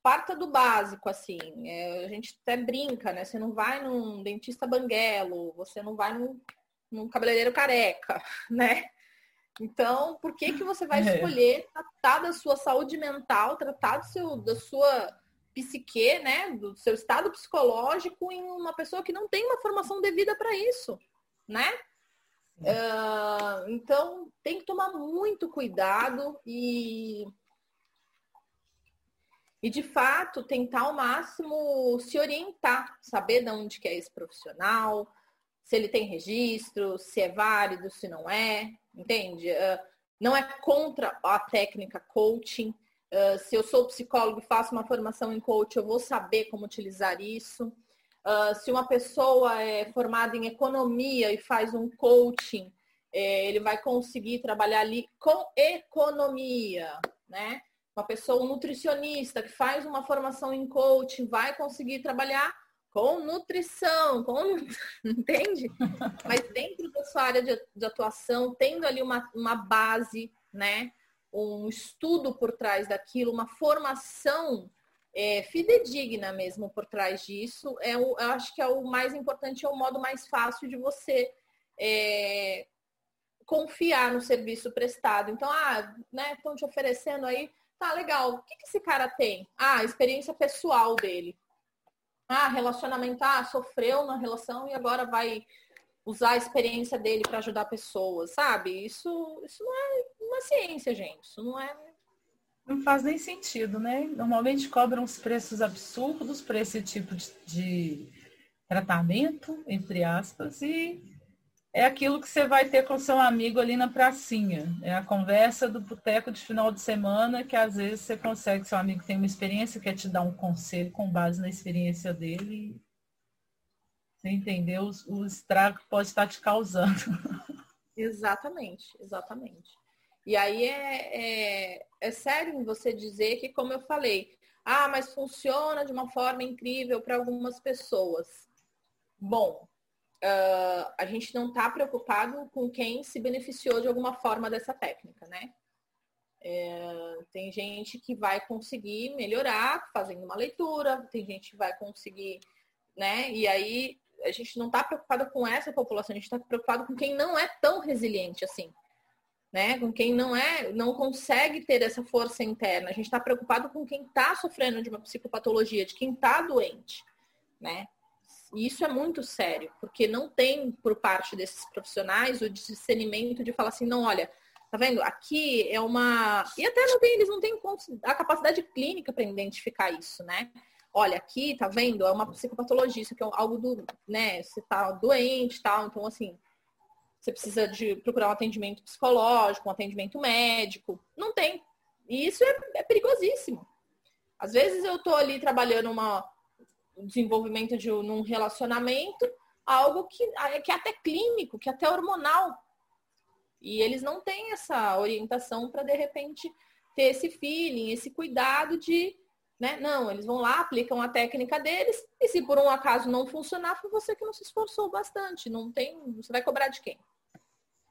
parta do básico, assim. É, a gente até brinca, né? Você não vai num dentista banguelo, você não vai num, num cabeleireiro careca, [laughs] né? Então, por que, que você vai é. escolher tratar da sua saúde mental, tratar do seu, da sua psique, né? Do seu estado psicológico em uma pessoa que não tem uma formação devida para isso, né? Uh, então, tem que tomar muito cuidado e, e, de fato, tentar ao máximo se orientar, saber de onde que é esse profissional, se ele tem registro, se é válido, se não é, entende? Uh, não é contra a técnica coaching. Uh, se eu sou psicólogo e faço uma formação em coaching, eu vou saber como utilizar isso. Uh, se uma pessoa é formada em economia e faz um coaching, é, ele vai conseguir trabalhar ali com economia, né? Uma pessoa, um nutricionista que faz uma formação em coaching, vai conseguir trabalhar com nutrição, com [laughs] entende? Mas dentro da sua área de, de atuação, tendo ali uma, uma base, né? Um estudo por trás daquilo, uma formação é, fidedigna mesmo por trás disso. É o, eu acho que é o mais importante, é o modo mais fácil de você é, confiar no serviço prestado. Então, ah, né, estão te oferecendo aí, tá legal. O que, que esse cara tem? Ah, experiência pessoal dele. Ah, relacionamento, ah, sofreu na relação e agora vai usar a experiência dele para ajudar pessoas, sabe? Isso, isso não é uma ciência, gente. Isso não é não faz nem sentido, né? Normalmente cobram os preços absurdos para esse tipo de, de, tratamento, entre aspas, e é aquilo que você vai ter com seu amigo ali na pracinha. É a conversa do boteco de final de semana, que às vezes você consegue, seu amigo tem uma experiência, quer te dar um conselho com base na experiência dele. Você entendeu o, estrago que pode estar te causando. [laughs] Exatamente, exatamente. E aí é, é, é sério você dizer que, como eu falei, ah, mas funciona de uma forma incrível para algumas pessoas. Bom, uh, a gente não está preocupado com quem se beneficiou de alguma forma dessa técnica, né? É, tem gente que vai conseguir melhorar fazendo uma leitura, tem gente que vai conseguir, né? E aí a gente não está preocupado com essa população, a gente está preocupado com quem não é tão resiliente assim né? Com quem não é, não consegue ter essa força interna. A gente está preocupado com quem está sofrendo de uma psicopatologia, de quem está doente, né? E isso é muito sério, porque não tem por parte desses profissionais o discernimento de falar assim, não, olha, tá vendo? Aqui é uma. E até não tem, eles não têm a capacidade clínica para identificar isso, né? Olha, aqui, tá vendo? É uma psicopatologia, isso aqui é algo do, né? Você tá doente tal. Então, assim, você precisa de procurar um atendimento psicológico, um atendimento médico. Não tem. E isso é, é perigosíssimo. Às vezes eu estou ali trabalhando uma, um desenvolvimento de um relacionamento, algo que, que é até clínico, que é até hormonal. E eles não têm essa orientação para, de repente, ter esse feeling, esse cuidado de, né? Não, eles vão lá, aplicam a técnica deles, e se por um acaso não funcionar, foi você que não se esforçou bastante. Não tem. Você vai cobrar de quem?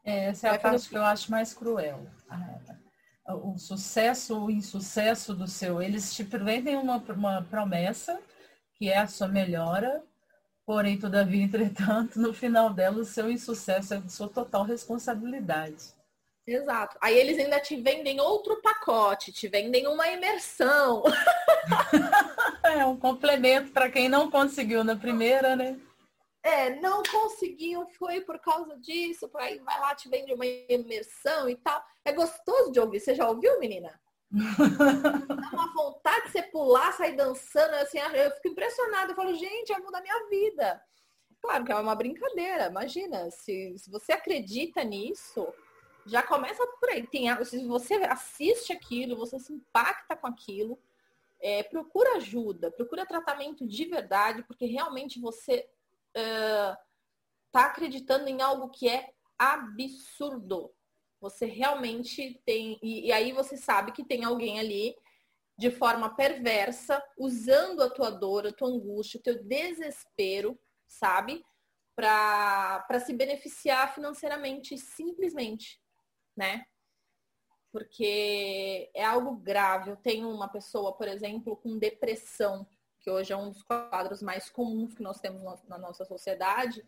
É, essa é a parte que eu acho mais cruel. O sucesso ou insucesso do seu, eles te vendem uma, uma promessa que é a sua melhora, porém, todavia, entretanto, no final dela, o seu insucesso é de sua total responsabilidade. Exato. Aí eles ainda te vendem outro pacote, te vendem uma imersão. [laughs] é um complemento para quem não conseguiu na primeira, né? É, não conseguiu, foi por causa disso, aí vai lá, te vende uma imersão e tal. É gostoso de ouvir. Você já ouviu, menina? Dá uma vontade de você pular, sair dançando, assim, eu fico impressionada. Eu falo, gente, vai mudar minha vida. Claro que é uma brincadeira, imagina, se, se você acredita nisso, já começa por aí. Tem, se você assiste aquilo, você se impacta com aquilo, é, procura ajuda, procura tratamento de verdade, porque realmente você está uh, acreditando em algo que é absurdo. Você realmente tem. E, e aí você sabe que tem alguém ali de forma perversa, usando a tua dor, a tua angústia, o teu desespero, sabe? Para se beneficiar financeiramente, simplesmente né? Porque é algo grave. Eu tenho uma pessoa, por exemplo, com depressão, que hoje é um dos quadros mais comuns que nós temos na nossa sociedade.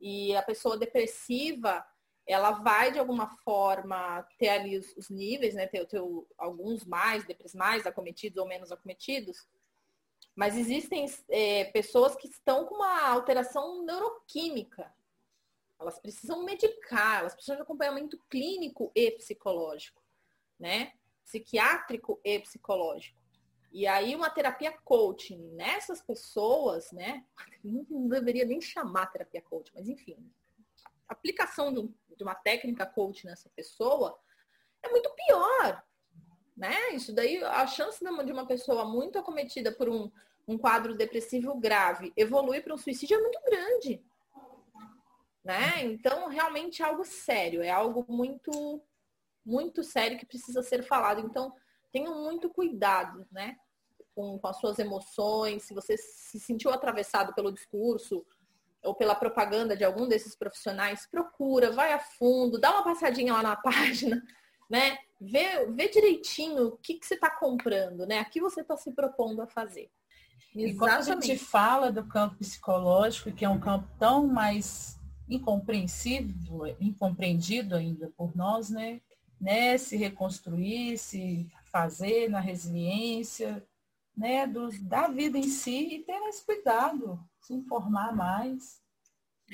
E a pessoa depressiva, ela vai de alguma forma ter ali os, os níveis, né? Ter, ter alguns mais, mais acometidos ou menos acometidos. Mas existem é, pessoas que estão com uma alteração neuroquímica, elas precisam medicar, elas precisam de acompanhamento clínico e psicológico, né? Psiquiátrico e psicológico. E aí uma terapia coaching nessas pessoas, né? [laughs] Não deveria nem chamar terapia coaching, mas enfim, a aplicação de, um, de uma técnica coaching nessa pessoa é muito pior, né? Isso daí, a chance de uma pessoa muito acometida por um, um quadro depressivo grave evoluir para um suicídio é muito grande né? Então, realmente é algo sério, é algo muito, muito sério que precisa ser falado. Então, tenham muito cuidado, né? Com, com as suas emoções, se você se sentiu atravessado pelo discurso ou pela propaganda de algum desses profissionais, procura, vai a fundo, dá uma passadinha lá na [laughs] página, né? Vê, vê direitinho o que, que você está comprando, né? Aqui você está se propondo a fazer. Exatamente. E quando a gente fala do campo psicológico, que é um campo tão mais incompreensível, incompreendido ainda por nós, né? né? Se reconstruir, se fazer na resiliência, né? Do, da vida em si e ter esse cuidado, se informar mais.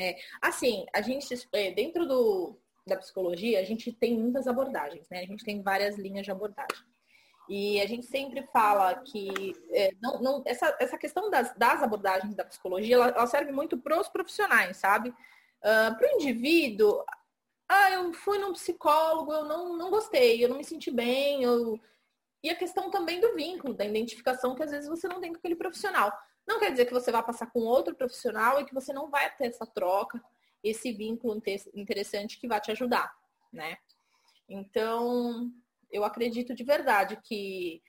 É, assim, a gente, é, dentro do, da psicologia, a gente tem muitas abordagens, né? A gente tem várias linhas de abordagem. E a gente sempre fala que é, não, não, essa, essa questão das, das abordagens da psicologia, ela, ela serve muito para os profissionais, sabe? Uh, ah, para o indivíduo, ah, eu fui num psicólogo, eu não, não gostei, eu não me senti bem, eu... e a questão também do vínculo, da identificação que às vezes você não tem com aquele profissional. Não quer dizer que você vai passar com outro profissional e que você não vai ter essa troca, esse vínculo interessante que vai te ajudar, né? Então, eu acredito de verdade que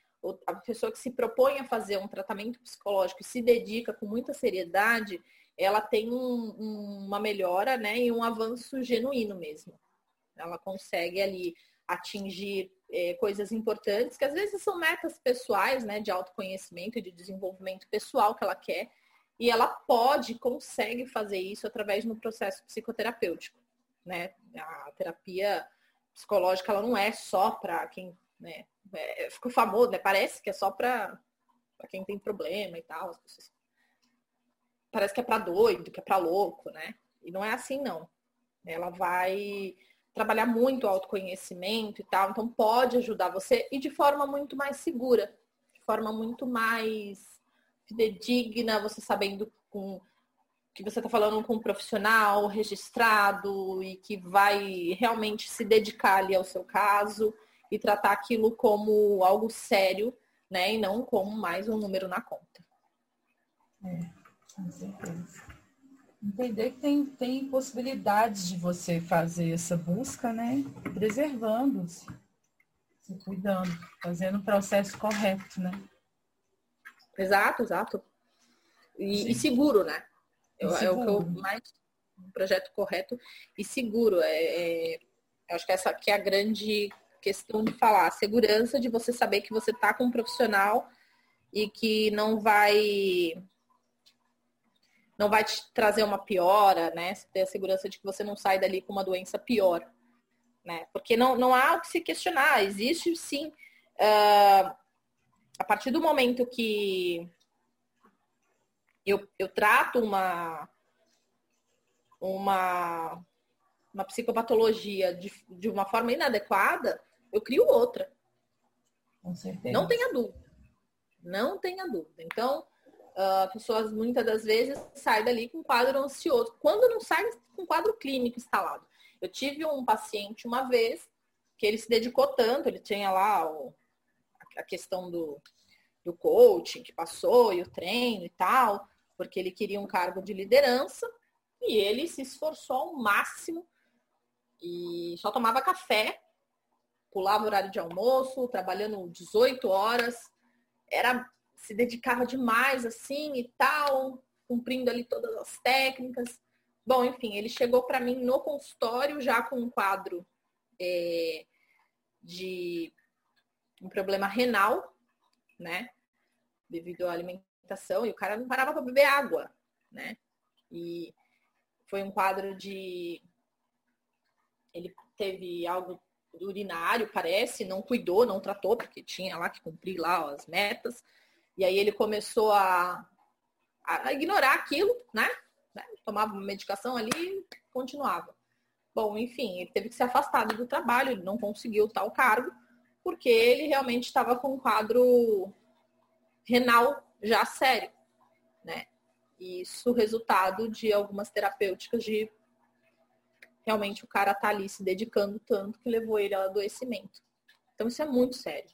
a pessoa que se propõe a fazer um tratamento psicológico e se dedica com muita seriedade, ela tem um, uma melhora né, e um avanço genuíno mesmo. Ela consegue ali atingir é, coisas importantes, que às vezes são metas pessoais, né, de autoconhecimento e de desenvolvimento pessoal que ela quer, e ela pode, consegue fazer isso através do processo psicoterapêutico, né? A terapia psicológica, ela não é só para quem, né, é, ficou famoso, né? Parece que é só para quem tem problema e tal, as pessoas parece que é para doido, que é para louco, né? E não é assim, não. Ela vai trabalhar muito o autoconhecimento e tal, então pode ajudar você e de forma muito mais segura, de forma muito mais fidedigna, você sabendo com que você está falando com um profissional registrado e que vai realmente se dedicar ali ao seu caso e tratar aquilo como algo sério, né? E não como mais um número na conta. É. Com certeza. Entender que tem, tem possibilidades de você fazer essa busca, né? Preservando-se. Se cuidando, fazendo o processo correto, né? Exato, exato. E, e seguro, né? Eu, seguro. É o que eu mais. Um projeto correto e seguro. É, é, acho que essa que é a grande questão de falar. A segurança de você saber que você está com um profissional e que não vai não vai te trazer uma piora, né? Você ter a segurança de que você não sai dali com uma doença pior, né? Porque não, não há o que se questionar. Existe sim, uh, a partir do momento que eu, eu trato uma, uma, uma psicopatologia de, de uma forma inadequada, eu crio outra. Com certeza. Não tenha dúvida. Não tenha dúvida. Então, uh, pessoas muitas das vezes saem dali com quadro ansioso. Quando não sai com quadro clínico instalado. Eu tive um paciente uma vez que ele se dedicou tanto, ele tinha lá o, a questão do, do coaching que passou e o treino e tal, porque ele queria um cargo de liderança e ele se esforçou ao máximo e só tomava café, pulava o horário de almoço, trabalhando 18 horas, era se dedicava demais assim e tal, cumprindo ali todas as técnicas. Bom, enfim, ele chegou para mim no consultório já com um quadro é, de um problema renal, né? Devido à alimentação, e o cara não parava para beber água, né? E foi um quadro de. Ele teve algo urinário, parece, não cuidou, não tratou, porque tinha lá que cumprir lá as metas. E aí ele começou a, a ignorar aquilo, né? né? Tomava uma medicação ali e continuava. Bom, enfim, ele teve que se afastar do trabalho, ele não conseguiu tal cargo, porque ele realmente estava com um quadro renal já sério, né? Isso resultado de algumas terapêuticas de realmente o cara tá ali se dedicando tanto que levou ele ao adoecimento. Então isso é muito sério.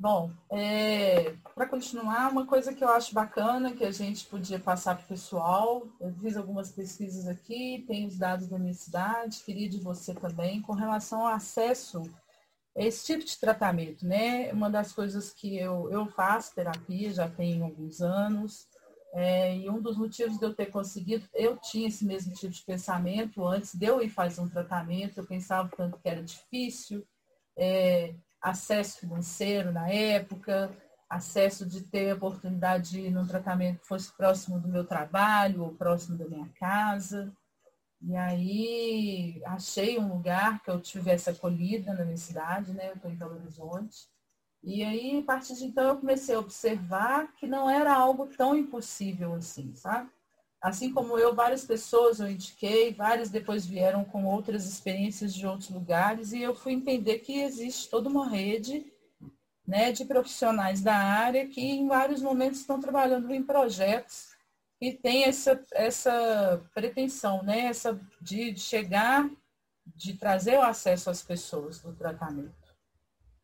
Bom, é, para continuar, uma coisa que eu acho bacana que a gente podia passar para o pessoal, eu fiz algumas pesquisas aqui, tenho os dados da minha cidade, queria de você também, com relação ao acesso a esse tipo de tratamento, né? Uma das coisas que eu, eu faço terapia já tem alguns anos, é, e um dos motivos de eu ter conseguido, eu tinha esse mesmo tipo de pensamento antes de eu ir fazer um tratamento, eu pensava tanto que era difícil, é, acesso financeiro na época, acesso de ter a oportunidade de ir num tratamento que fosse próximo do meu trabalho ou próximo da minha casa. E aí achei um lugar que eu tivesse acolhida na minha cidade, né? Eu estou em Belo Horizonte. E aí, a partir de então, eu comecei a observar que não era algo tão impossível assim, sabe? Assim como eu, várias pessoas eu indiquei, várias depois vieram com outras experiências de outros lugares e eu fui entender que existe toda uma rede né, de profissionais da área que em vários momentos estão trabalhando em projetos e tem essa, essa pretensão, né, essa de chegar, de trazer o acesso às pessoas do tratamento.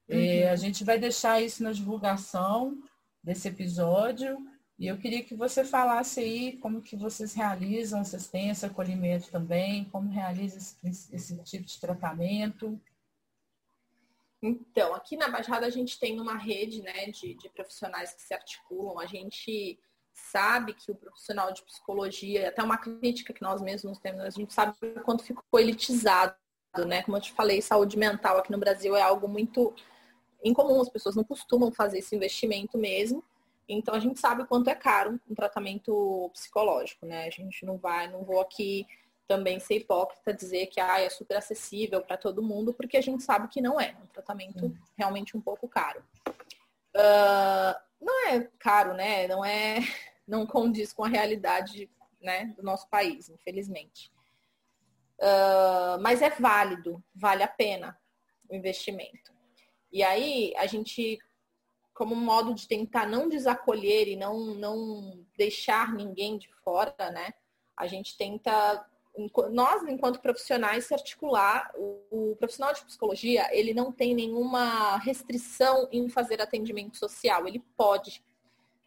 Uhum. E a gente vai deixar isso na divulgação desse episódio e eu queria que você falasse aí como que vocês realizam, esse acolhimento também, como realiza esse, esse tipo de tratamento. Então, aqui na Baixada a gente tem uma rede né, de, de profissionais que se articulam. A gente sabe que o profissional de psicologia, até uma crítica que nós mesmos temos, a gente sabe o quanto ficou elitizado, né? Como eu te falei, saúde mental aqui no Brasil é algo muito incomum, as pessoas não costumam fazer esse investimento mesmo. Então a gente sabe o quanto é caro um tratamento psicológico, né? A gente não vai, não vou aqui também ser hipócrita dizer que ah, é super acessível para todo mundo, porque a gente sabe que não é. É um tratamento hum. realmente um pouco caro. Uh, não é caro, né? Não é, [laughs] não condiz com a realidade né, do nosso país, infelizmente. Uh, mas é válido, vale a pena o investimento. E aí a gente como modo de tentar não desacolher e não, não deixar ninguém de fora, né? A gente tenta, nós, enquanto profissionais, se articular. O, o profissional de psicologia, ele não tem nenhuma restrição em fazer atendimento social. Ele pode,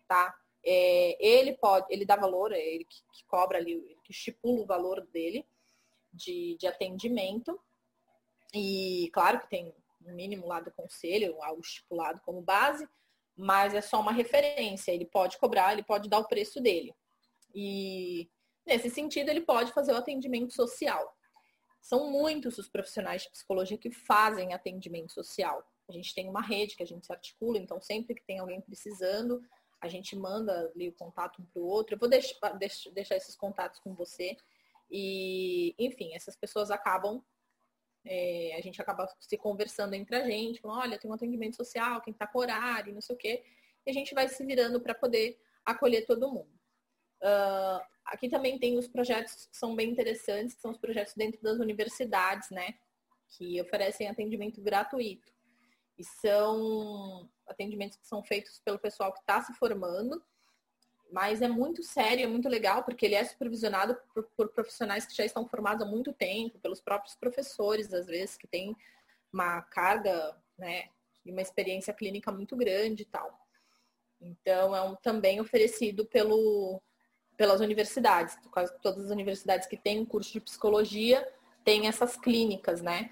tá? É, ele pode, ele dá valor, é ele que, que cobra ali, que estipula o valor dele de, de atendimento. E claro que tem mínimo lá do conselho, algo estipulado como base, mas é só uma referência. Ele pode cobrar, ele pode dar o preço dele. E nesse sentido, ele pode fazer o atendimento social. São muitos os profissionais de psicologia que fazem atendimento social. A gente tem uma rede que a gente se articula, então sempre que tem alguém precisando, a gente manda ali o contato um para o outro. Eu vou deixar, deixar esses contatos com você. E, enfim, essas pessoas acabam, é, a gente acaba se conversando entre a gente, falando, olha, tem um atendimento social, quem está com horário, não sei o quê. E a gente vai se virando para poder acolher todo mundo. Uh, aqui também tem os projetos que são bem interessantes, que são os projetos dentro das universidades, né? Que oferecem atendimento gratuito. E são atendimentos que são feitos pelo pessoal que está se formando, mas é muito sério, é muito legal, porque ele é supervisionado por, por, profissionais que já estão formados há muito tempo, pelos próprios professores, às vezes, que têm uma carga, né, e uma experiência clínica muito grande e tal. Então, é um, também oferecido pelo, pelas universidades. Quase todas as universidades que têm um curso de psicologia têm essas clínicas, né?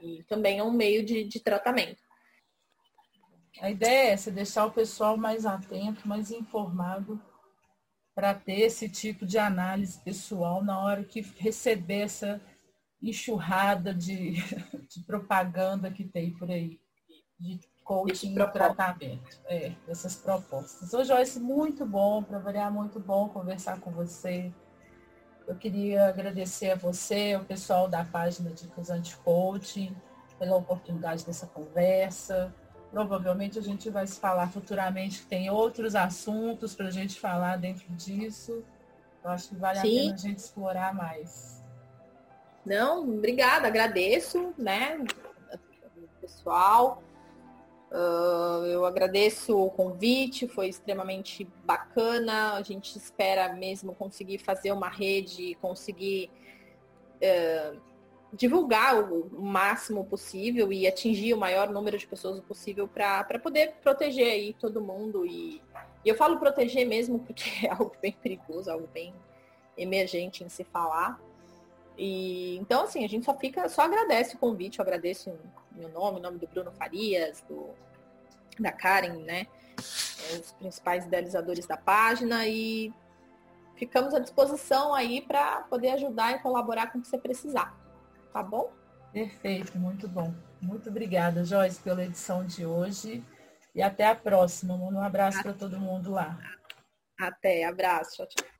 E também é um meio de, de tratamento. A ideia é essa, deixar o pessoal mais atento, mais informado para ter esse tipo de análise pessoal na hora que receber essa enxurrada de, [laughs] de propaganda que tem por aí, de coaching e tratamento, é, essas propostas. Ô Joyce, muito bom, para variar, muito bom conversar com você. Eu queria agradecer a você, o pessoal da página Dicas Anti-Coaching, pela oportunidade dessa conversa. Provavelmente a gente vai se falar futuramente, tem outros assuntos para a gente falar dentro disso. Eu acho que vale Sim. a pena a gente explorar mais. Não, obrigada, agradeço, né, pessoal. Uh, eu agradeço o convite, foi extremamente bacana. A gente espera mesmo conseguir fazer uma rede, conseguir uh, divulgar o, máximo possível e atingir o maior número de pessoas possível para poder proteger aí todo mundo. E, e eu falo proteger mesmo porque [laughs] é algo bem perigoso, algo bem emergente em se falar. E então assim, a gente só fica, só agradece o convite, eu agradeço meu nome, o nome do Bruno Farias, do, da Karen, né? Os principais idealizadores da página e ficamos à disposição aí para poder ajudar e colaborar com o que você precisar. Tá bom? Perfeito, muito bom. Muito obrigada, Joyce, pela edição de hoje. E até a próxima. Um abraço para todo mundo lá. Até, abraço. Tchau, tchau.